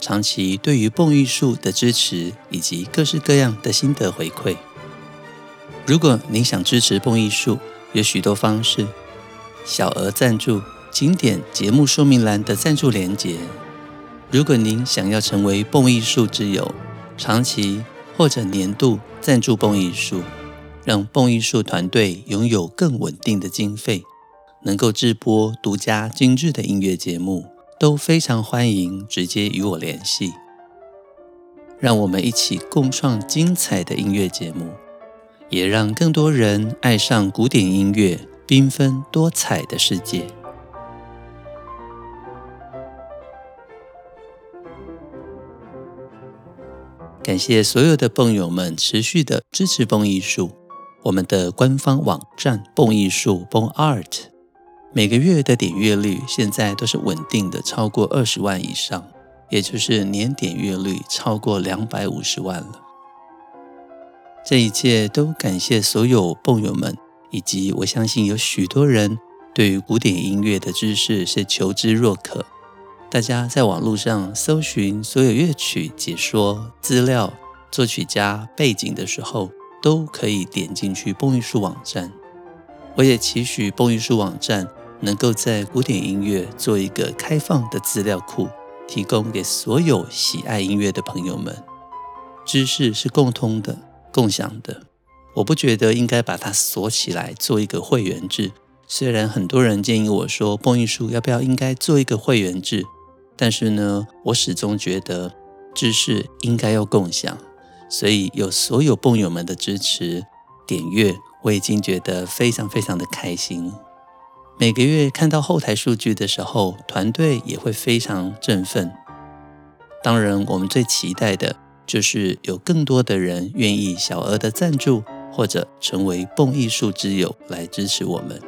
长期对于蹦艺术的支持，以及各式各样的心得回馈。如果您想支持蹦艺术，有许多方式，小额赞助，请点节目说明栏的赞助连结。如果您想要成为蹦艺术之友，长期或者年度赞助蹦艺术，让蹦艺术团队拥有更稳定的经费，能够制播独家精致的音乐节目。都非常欢迎直接与我联系，让我们一起共创精彩的音乐节目，也让更多人爱上古典音乐缤纷多彩的世界。感谢所有的蹦友们持续的支持蹦艺术，我们的官方网站蹦艺术蹦 Art。每个月的点阅率现在都是稳定的，超过二十万以上，也就是年点阅率超过两百五十万了。这一切都感谢所有蹦友们，以及我相信有许多人对于古典音乐的知识是求知若渴。大家在网络上搜寻所有乐曲解说资料、作曲家背景的时候，都可以点进去蹦艺术网站。我也期许蹦艺术网站。能够在古典音乐做一个开放的资料库，提供给所有喜爱音乐的朋友们。知识是共通的、共享的。我不觉得应该把它锁起来做一个会员制。虽然很多人建议我说，蹦艺术要不要应该做一个会员制，但是呢，我始终觉得知识应该要共享。所以有所有蹦友们的支持、点阅，我已经觉得非常非常的开心。每个月看到后台数据的时候，团队也会非常振奋。当然，我们最期待的就是有更多的人愿意小额的赞助，或者成为蹦艺术之友来支持我们。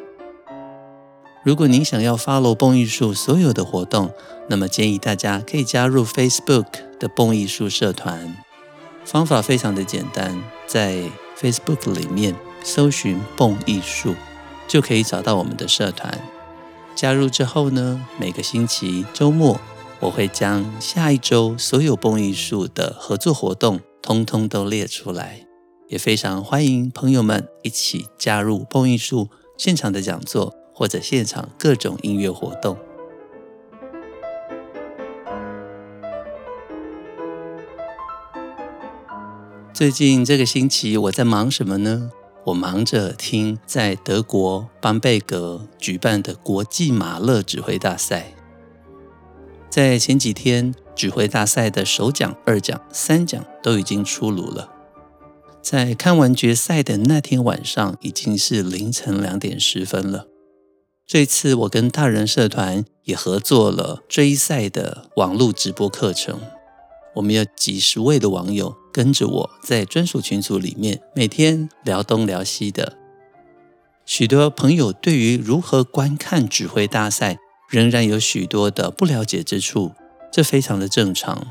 如果您想要 follow 蹦艺术所有的活动，那么建议大家可以加入 Facebook 的蹦艺术社团。方法非常的简单，在 Facebook 里面搜寻蹦艺术。就可以找到我们的社团。加入之后呢，每个星期周末，我会将下一周所有蹦艺术的合作活动通通都列出来，也非常欢迎朋友们一起加入蹦艺术现场的讲座或者现场各种音乐活动。最近这个星期我在忙什么呢？我忙着听在德国邦贝格举办的国际马勒指挥大赛，在前几天指挥大赛的首奖、二奖、三奖都已经出炉了。在看完决赛的那天晚上，已经是凌晨两点十分了。这次我跟大人社团也合作了追赛的网络直播课程。我们有几十位的网友跟着我在专属群组里面，每天聊东聊西的。许多朋友对于如何观看指挥大赛，仍然有许多的不了解之处，这非常的正常，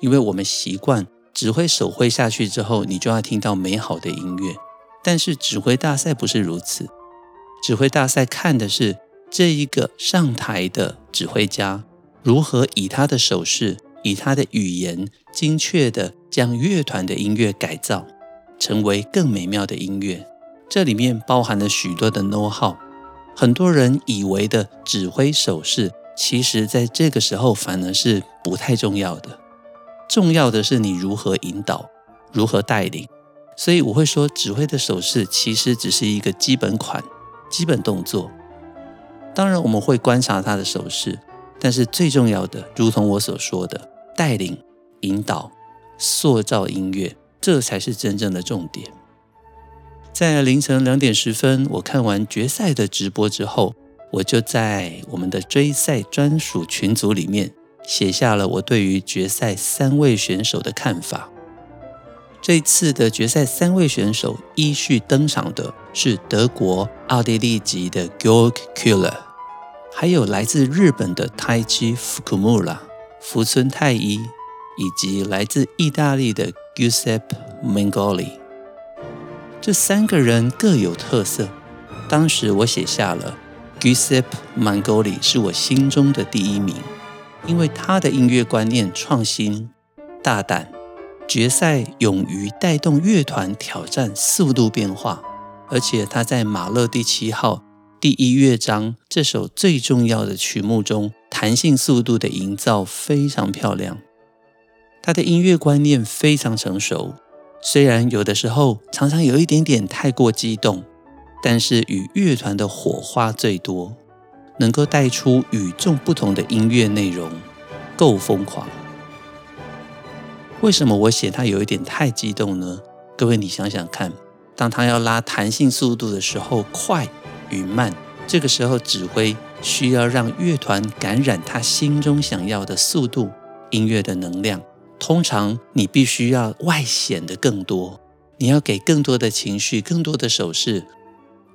因为我们习惯指挥手挥下去之后，你就要听到美好的音乐。但是指挥大赛不是如此，指挥大赛看的是这一个上台的指挥家如何以他的手势。以他的语言，精确地将乐团的音乐改造，成为更美妙的音乐。这里面包含了许多的 know-how。很多人以为的指挥手势，其实在这个时候反而是不太重要的。重要的是你如何引导，如何带领。所以我会说，指挥的手势其实只是一个基本款、基本动作。当然，我们会观察他的手势，但是最重要的，如同我所说的。带领、引导、塑造音乐，这才是真正的重点。在凌晨两点十分，我看完决赛的直播之后，我就在我们的追赛专属群组里面写下了我对于决赛三位选手的看法。这次的决赛三位选手依序登场的是德国奥地利籍的 Georg Kühler，还有来自日本的 Taichi Fukumura 福村太一，以及来自意大利的 Giuseppe Mengoli。这三个人各有特色。当时我写下了 Giuseppe Mengoli 是我心中的第一名，因为他的音乐观念创新、大胆。决赛勇于带动乐团挑战速度变化，而且他在马勒第七号第一乐章这首最重要的曲目中，弹性速度的营造非常漂亮。他的音乐观念非常成熟，虽然有的时候常常有一点点太过激动，但是与乐团的火花最多，能够带出与众不同的音乐内容，够疯狂。为什么我写他有一点太激动呢？各位，你想想看，当他要拉弹性速度的时候，快与慢，这个时候指挥需要让乐团感染他心中想要的速度，音乐的能量。通常你必须要外显的更多，你要给更多的情绪，更多的手势，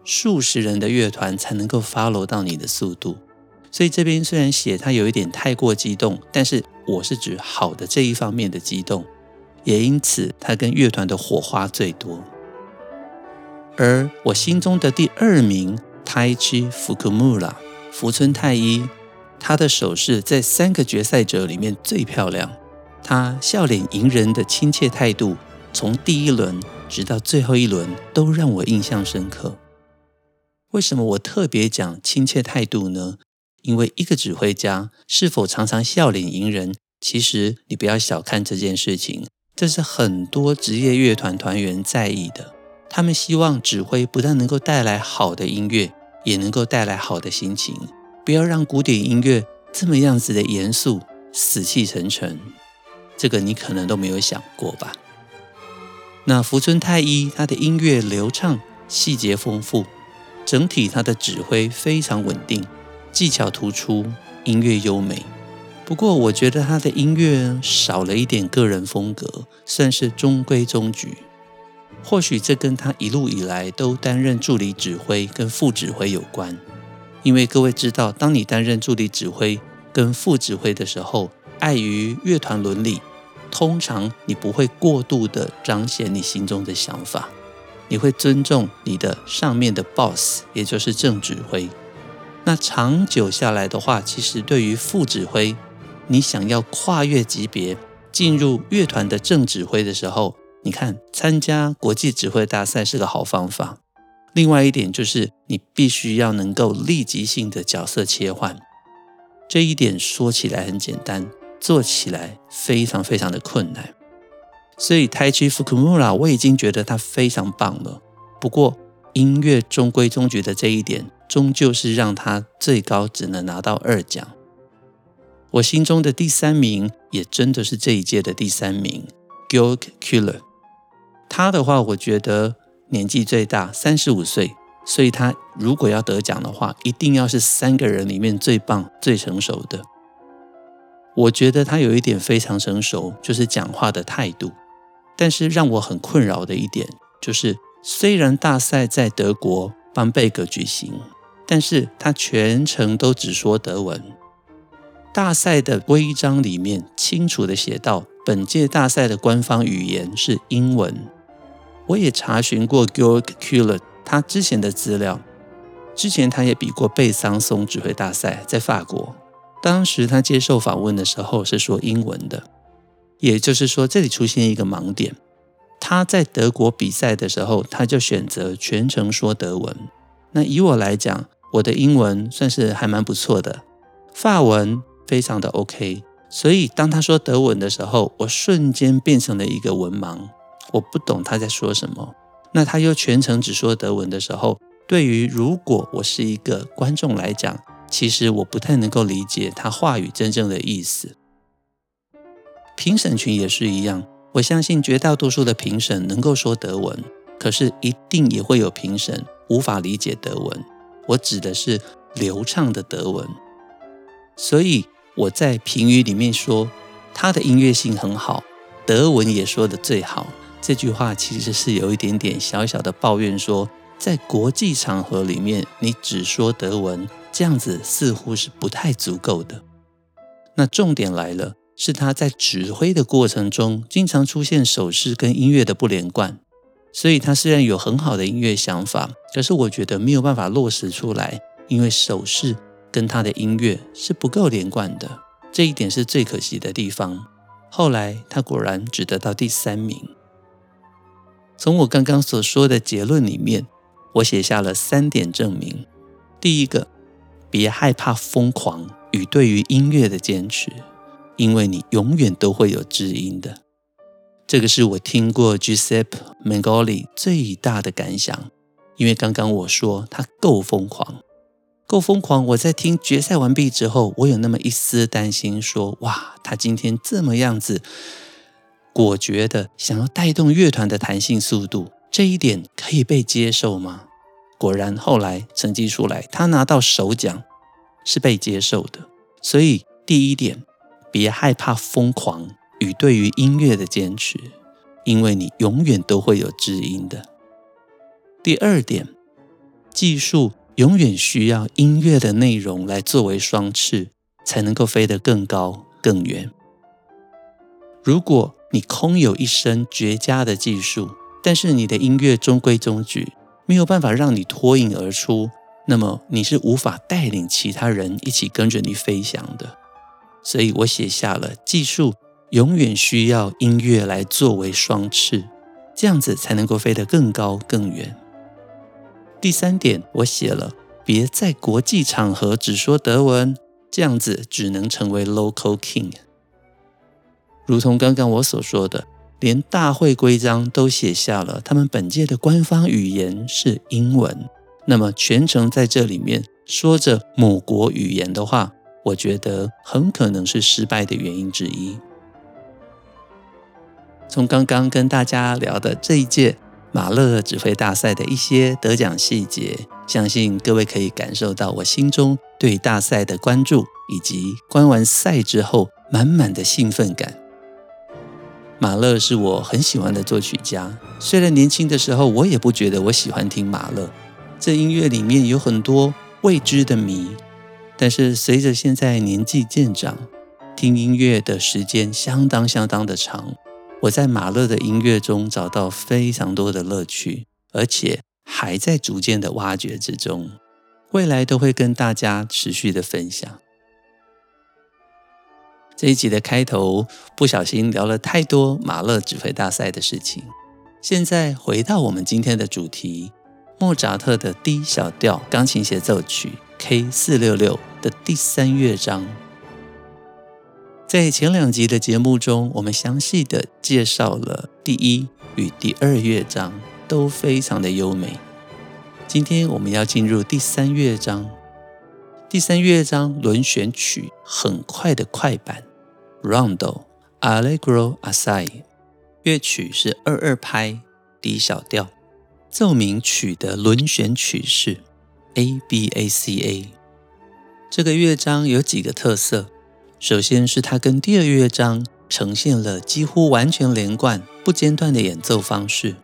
数十人的乐团才能够 follow 到你的速度。所以这边虽然写他有一点太过激动，但是我是指好的这一方面的激动，也因此他跟乐团的火花最多。而我心中的第二名 Taichi Fukumura 福村太一，他的手势在三个决赛者里面最漂亮，他笑脸迎人的亲切态度，从第一轮直到最后一轮都让我印象深刻。为什么我特别讲亲切态度呢？因为一个指挥家是否常常笑脸迎人，其实你不要小看这件事情，这是很多职业乐团团员在意的。他们希望指挥不但能够带来好的音乐，也能够带来好的心情，不要让古典音乐这么样子的严肃、死气沉沉。这个你可能都没有想过吧？那福村太一，他的音乐流畅、细节丰富，整体他的指挥非常稳定。技巧突出，音乐优美。不过，我觉得他的音乐少了一点个人风格，算是中规中矩。或许这跟他一路以来都担任助理指挥跟副指挥有关。因为各位知道，当你担任助理指挥跟副指挥的时候，碍于乐团伦理，通常你不会过度的彰显你心中的想法，你会尊重你的上面的 boss，也就是正指挥。那长久下来的话，其实对于副指挥，你想要跨越级别进入乐团的正指挥的时候，你看参加国际指挥大赛是个好方法。另外一点就是，你必须要能够立即性的角色切换。这一点说起来很简单，做起来非常非常的困难。所以 Taichi Fukumura 我已经觉得他非常棒了。不过音乐中规中矩的这一点。终究是让他最高只能拿到二奖。我心中的第三名也真的是这一届的第三名，Georg Kühler。他的话，我觉得年纪最大，三十五岁，所以他如果要得奖的话，一定要是三个人里面最棒、最成熟的。我觉得他有一点非常成熟，就是讲话的态度。但是让我很困扰的一点就是，虽然大赛在德国邦贝格举行。但是他全程都只说德文。大赛的规章里面清楚地写到，本届大赛的官方语言是英文。我也查询过 Georg Kühler 他之前的资料，之前他也比过贝桑松指挥大赛，在法国。当时他接受访问的时候是说英文的，也就是说这里出现一个盲点。他在德国比赛的时候，他就选择全程说德文。那以我来讲，我的英文算是还蛮不错的，法文非常的 OK，所以当他说德文的时候，我瞬间变成了一个文盲，我不懂他在说什么。那他又全程只说德文的时候，对于如果我是一个观众来讲，其实我不太能够理解他话语真正的意思。评审群也是一样，我相信绝大多数的评审能够说德文，可是一定也会有评审无法理解德文。我指的是流畅的德文，所以我在评语里面说他的音乐性很好，德文也说得最好，这句话其实是有一点点小小的抱怨说，在国际场合里面，你只说德文，这样子似乎是不太足够的。那重点来了，是他在指挥的过程中，经常出现手势跟音乐的不连贯。所以他虽然有很好的音乐想法，可是我觉得没有办法落实出来，因为手势跟他的音乐是不够连贯的，这一点是最可惜的地方。后来他果然只得到第三名。从我刚刚所说的结论里面，我写下了三点证明：第一个，别害怕疯狂与对于音乐的坚持，因为你永远都会有知音的。这个是我听过 Giuseppe Mengoli 最大的感想，因为刚刚我说他够疯狂，够疯狂。我在听决赛完毕之后，我有那么一丝担心，说：哇，他今天这么样子果决的想要带动乐团的弹性速度，这一点可以被接受吗？果然后来成绩出来，他拿到首奖是被接受的。所以第一点，别害怕疯狂。与对于音乐的坚持，因为你永远都会有知音的。第二点，技术永远需要音乐的内容来作为双翅，才能够飞得更高更远。如果你空有一身绝佳的技术，但是你的音乐中规中矩，没有办法让你脱颖而出，那么你是无法带领其他人一起跟着你飞翔的。所以我写下了技术。永远需要音乐来作为双翅，这样子才能够飞得更高更远。第三点，我写了，别在国际场合只说德文，这样子只能成为 local king。如同刚刚我所说的，连大会规章都写下了，他们本届的官方语言是英文，那么全程在这里面说着母国语言的话，我觉得很可能是失败的原因之一。从刚刚跟大家聊的这一届马勒指挥大赛的一些得奖细节，相信各位可以感受到我心中对大赛的关注，以及观完赛之后满满的兴奋感。马勒是我很喜欢的作曲家，虽然年轻的时候我也不觉得我喜欢听马勒，这音乐里面有很多未知的谜，但是随着现在年纪渐长，听音乐的时间相当相当的长。我在马勒的音乐中找到非常多的乐趣，而且还在逐渐的挖掘之中，未来都会跟大家持续的分享。这一集的开头不小心聊了太多马勒指挥大赛的事情，现在回到我们今天的主题：莫扎特的 D 小调钢琴协奏曲 K 四六六的第三乐章。在前两集的节目中，我们详细的介绍了第一与第二乐章，都非常的优美。今天我们要进入第三乐章。第三乐章轮旋曲很快的快板，Rondo Allegro assai，乐曲是二二拍 D 小调，奏鸣曲的轮旋曲式 A B A C A。这个乐章有几个特色。首先是它跟第二乐章呈现了几乎完全连贯、不间断的演奏方式，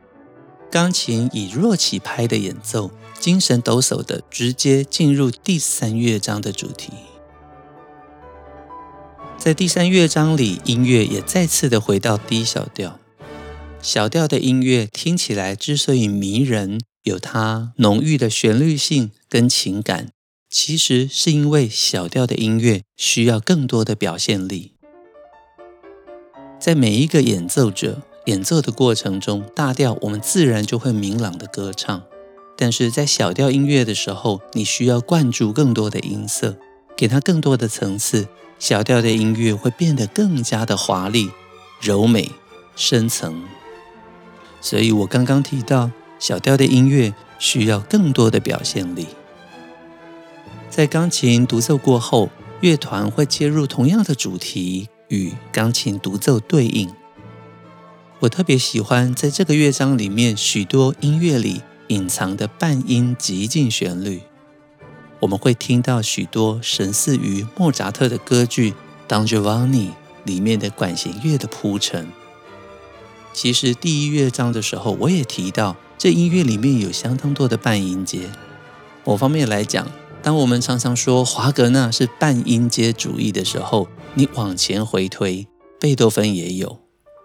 钢琴以弱起拍的演奏，精神抖擞的直接进入第三乐章的主题。在第三乐章里，音乐也再次的回到 D 小调，小调的音乐听起来之所以迷人，有它浓郁的旋律性跟情感。其实是因为小调的音乐需要更多的表现力，在每一个演奏者演奏的过程中，大调我们自然就会明朗的歌唱，但是在小调音乐的时候，你需要灌注更多的音色，给它更多的层次，小调的音乐会变得更加的华丽、柔美、深层。所以我刚刚提到，小调的音乐需要更多的表现力。在钢琴独奏过后，乐团会接入同样的主题与钢琴独奏对应。我特别喜欢在这个乐章里面许多音乐里隐藏的半音极进旋律。我们会听到许多神似于莫扎特的歌剧《Don Giovanni》里面的管弦乐的铺陈。其实第一乐章的时候，我也提到，这音乐里面有相当多的半音阶。某方面来讲，当我们常常说华格纳是半音阶主义的时候，你往前回推，贝多芬也有。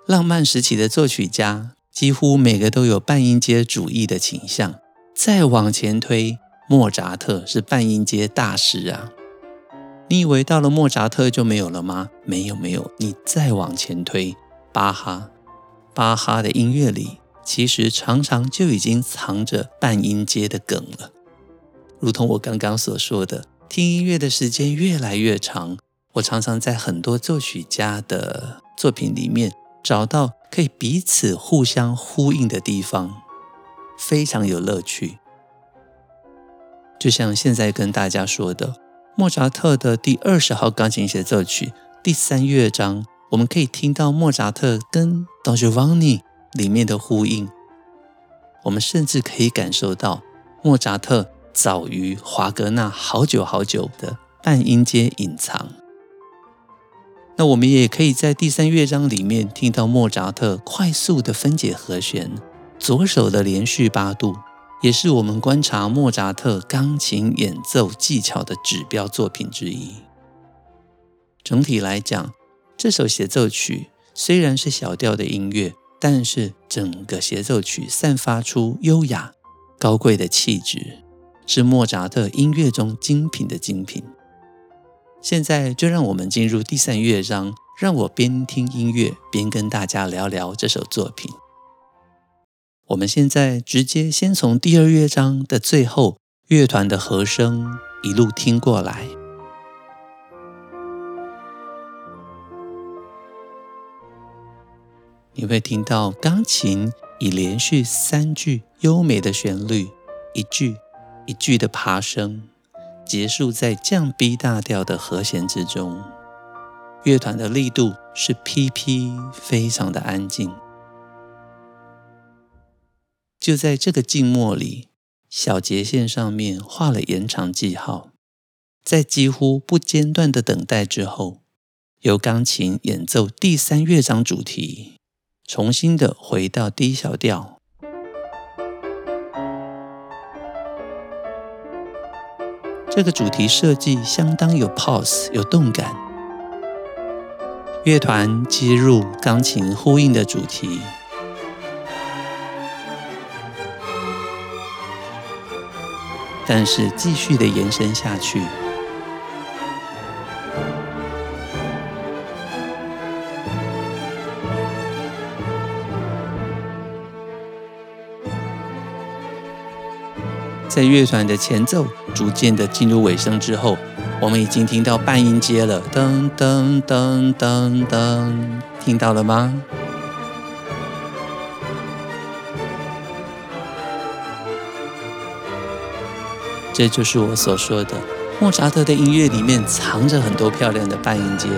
浪漫时期的作曲家几乎每个都有半音阶主义的倾向。再往前推，莫扎特是半音阶大师啊。你以为到了莫扎特就没有了吗？没有，没有。你再往前推，巴哈。巴哈的音乐里，其实常常就已经藏着半音阶的梗了。如同我刚刚所说的，听音乐的时间越来越长，我常常在很多作曲家的作品里面找到可以彼此互相呼应的地方，非常有乐趣。就像现在跟大家说的，莫扎特的第二十号钢琴协奏曲第三乐章。我们可以听到莫扎特跟 Don Giovanni 里面的呼应，我们甚至可以感受到莫扎特早于华格纳好久好久的半音阶隐藏。那我们也可以在第三乐章里面听到莫扎特快速的分解和弦，左手的连续八度，也是我们观察莫扎特钢琴演奏技巧的指标作品之一。整体来讲，这首协奏曲虽然是小调的音乐，但是整个协奏曲散发出优雅、高贵的气质，是莫扎特音乐中精品的精品。现在就让我们进入第三乐章，让我边听音乐边跟大家聊聊这首作品。我们现在直接先从第二乐章的最后乐团的和声一路听过来。你会听到钢琴以连续三句优美的旋律，一句一句的爬升，结束在降 B 大调的和弦之中。乐团的力度是 PP，非常的安静。就在这个静默里，小节线上面画了延长记号，在几乎不间断的等待之后，由钢琴演奏第三乐章主题。重新的回到 D 小调，这个主题设计相当有 pause，有动感。乐团接入钢琴呼应的主题，但是继续的延伸下去。在乐团的前奏逐渐的进入尾声之后，我们已经听到半音阶了，噔噔噔噔噔，听到了吗？这就是我所说的，莫扎特的音乐里面藏着很多漂亮的半音阶，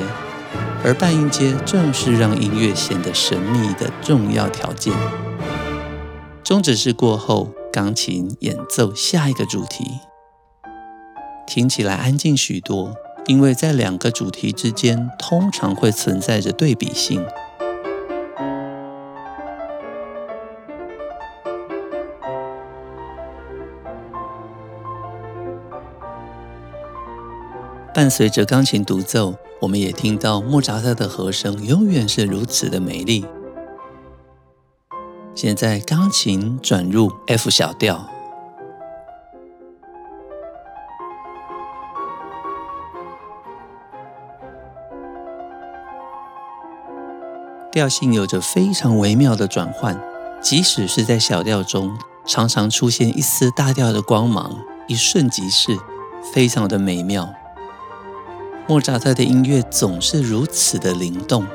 而半音阶正是让音乐显得神秘的重要条件。终止式过后。钢琴演奏下一个主题，听起来安静许多，因为在两个主题之间通常会存在着对比性。伴随着钢琴独奏，我们也听到莫扎特的和声永远是如此的美丽。现在钢琴转入 F 小调，调性有着非常微妙的转换，即使是在小调中，常常出现一丝大调的光芒，一瞬即逝，非常的美妙。莫扎特的音乐总是如此的灵动、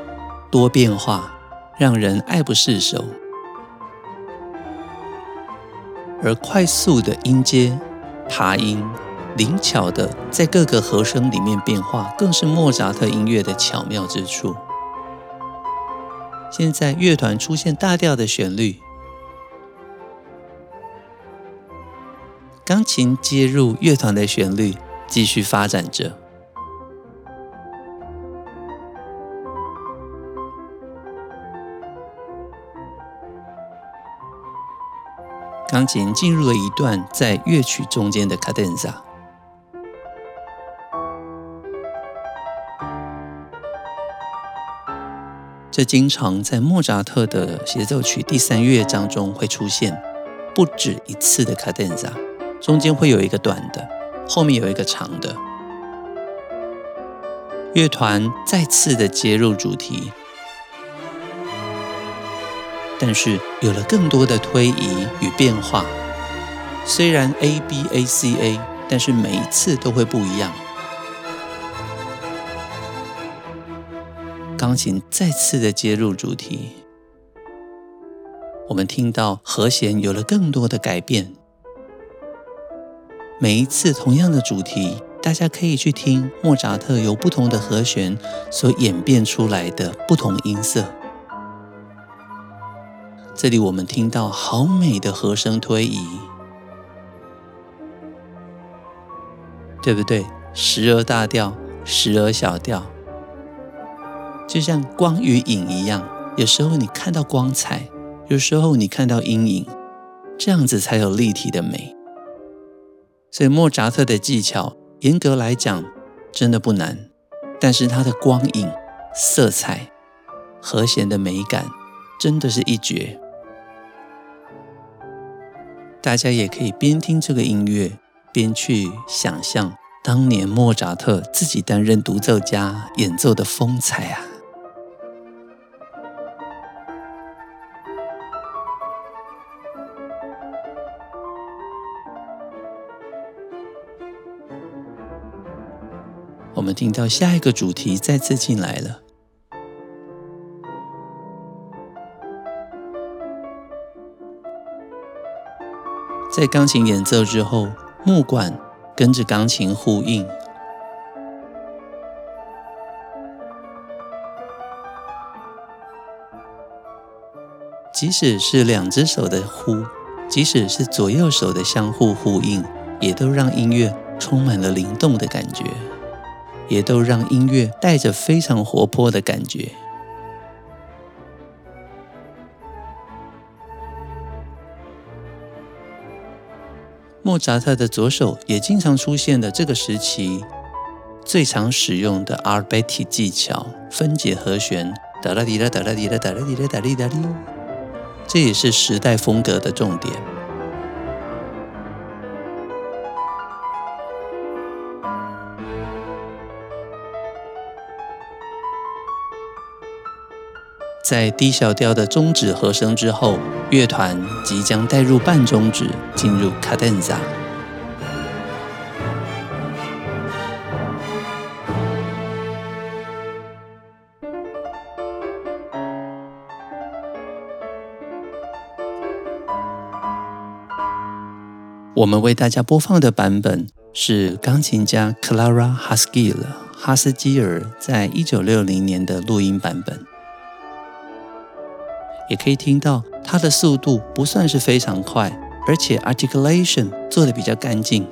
多变化，让人爱不释手。而快速的音阶、爬音、灵巧的在各个和声里面变化，更是莫扎特音乐的巧妙之处。现在乐团出现大调的旋律，钢琴接入乐团的旋律，继续发展着。钢琴进入了一段在乐曲中间的卡顿萨。这经常在莫扎特的协奏曲第三乐章中会出现不止一次的卡顿萨，中间会有一个短的，后面有一个长的。乐团再次的接入主题，但是有了更多的推移与变化。虽然 A B A C A，但是每一次都会不一样。钢琴再次的接入主题，我们听到和弦有了更多的改变。每一次同样的主题。大家可以去听莫扎特由不同的和弦所演变出来的不同音色。这里我们听到好美的和声推移，对不对？时而大调，时而小调，就像光与影一样。有时候你看到光彩，有时候你看到阴影，这样子才有立体的美。所以莫扎特的技巧。严格来讲，真的不难，但是它的光影、色彩、和弦的美感，真的是一绝。大家也可以边听这个音乐，边去想象当年莫扎特自己担任独奏家演奏的风采啊！我们听到下一个主题再次进来了，在钢琴演奏之后，木管跟着钢琴呼应。即使是两只手的呼，即使是左右手的相互呼应，也都让音乐充满了灵动的感觉。也都让音乐带着非常活泼的感觉。莫扎特的左手也经常出现的这个时期最常使用的 Arbeti 技巧，分解和弦，哒啦滴啦哒啦滴啦哒啦滴啦哒哩哒哩，这也是时代风格的重点。在低小调的终止和声之后，乐团即将带入半终止，进入卡顿萨。我们为大家播放的版本是钢琴家 Clara Haskell 哈斯基尔在一九六零年的录音版本。也可以听到它的速度不算是非常快，而且 articulation 做的比较干净。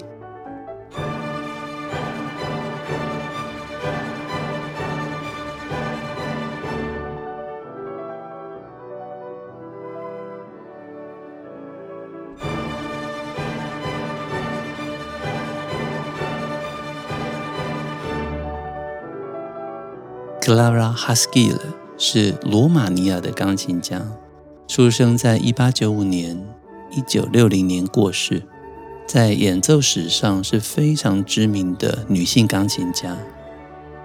Clara Haskell。是罗马尼亚的钢琴家，出生在一八九五年，一九六零年过世，在演奏史上是非常知名的女性钢琴家，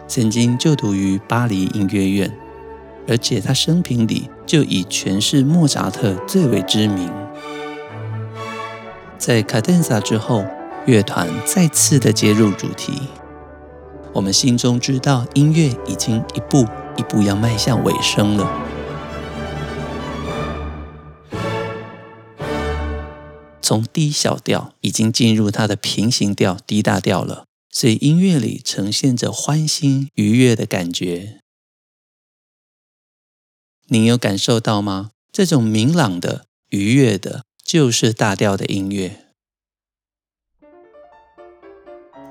曾经就读于巴黎音乐院，而且她生平里就以诠释莫扎特最为知名。在卡顿萨之后，乐团再次的接入主题，我们心中知道音乐已经一步。一步要迈向尾声了，从低小调已经进入它的平行调低大调了，所以音乐里呈现着欢欣愉悦的感觉。您有感受到吗？这种明朗的、愉悦的，就是大调的音乐。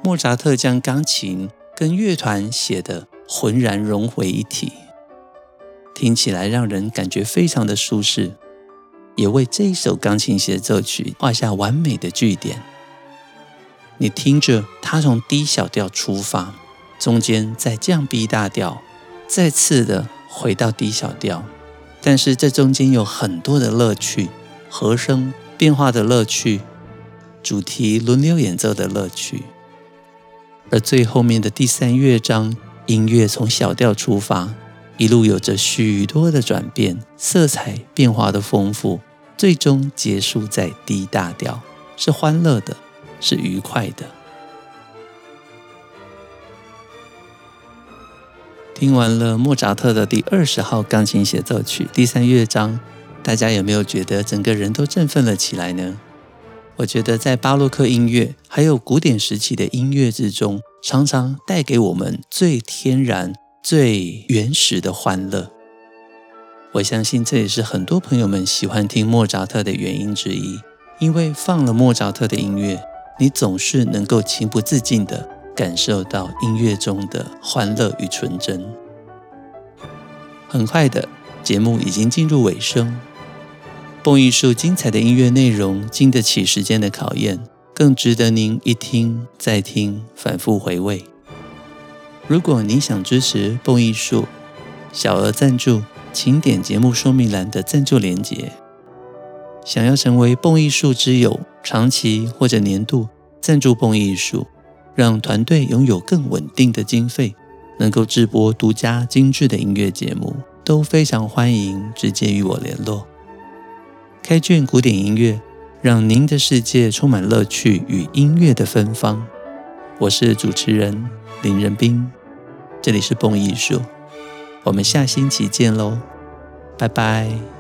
莫扎特将钢琴跟乐团写的。浑然融为一体，听起来让人感觉非常的舒适。也为这一首钢琴协奏曲画下完美的句点。你听着，它从 D 小调出发，中间再降 B 大调，再次的回到 D 小调，但是这中间有很多的乐趣，和声变化的乐趣，主题轮流演奏的乐趣，而最后面的第三乐章，音乐从小调出发，一路有着许多的转变，色彩变化的丰富，最终结束在 D 大调，是欢乐的。是愉快的。听完了莫扎特的第二十号钢琴协奏曲第三乐章，大家有没有觉得整个人都振奋了起来呢？我觉得在巴洛克音乐还有古典时期的音乐之中，常常带给我们最天然、最原始的欢乐。我相信这也是很多朋友们喜欢听莫扎特的原因之一，因为放了莫扎特的音乐。你总是能够情不自禁地感受到音乐中的欢乐与纯真。很快的，节目已经进入尾声。蹦艺术精彩的音乐内容经得起时间的考验，更值得您一听再听，反复回味。如果您想支持蹦艺术，小额赞助，请点节目说明栏的赞助连结。想要成为蹦艺术之友，长期或者年度赞助蹦艺术，让团队拥有更稳定的经费，能够制播独家精致的音乐节目，都非常欢迎直接与我联络。开卷古典音乐，让您的世界充满乐趣与音乐的芬芳。我是主持人林仁斌，这里是蹦艺术，我们下星期见喽，拜拜。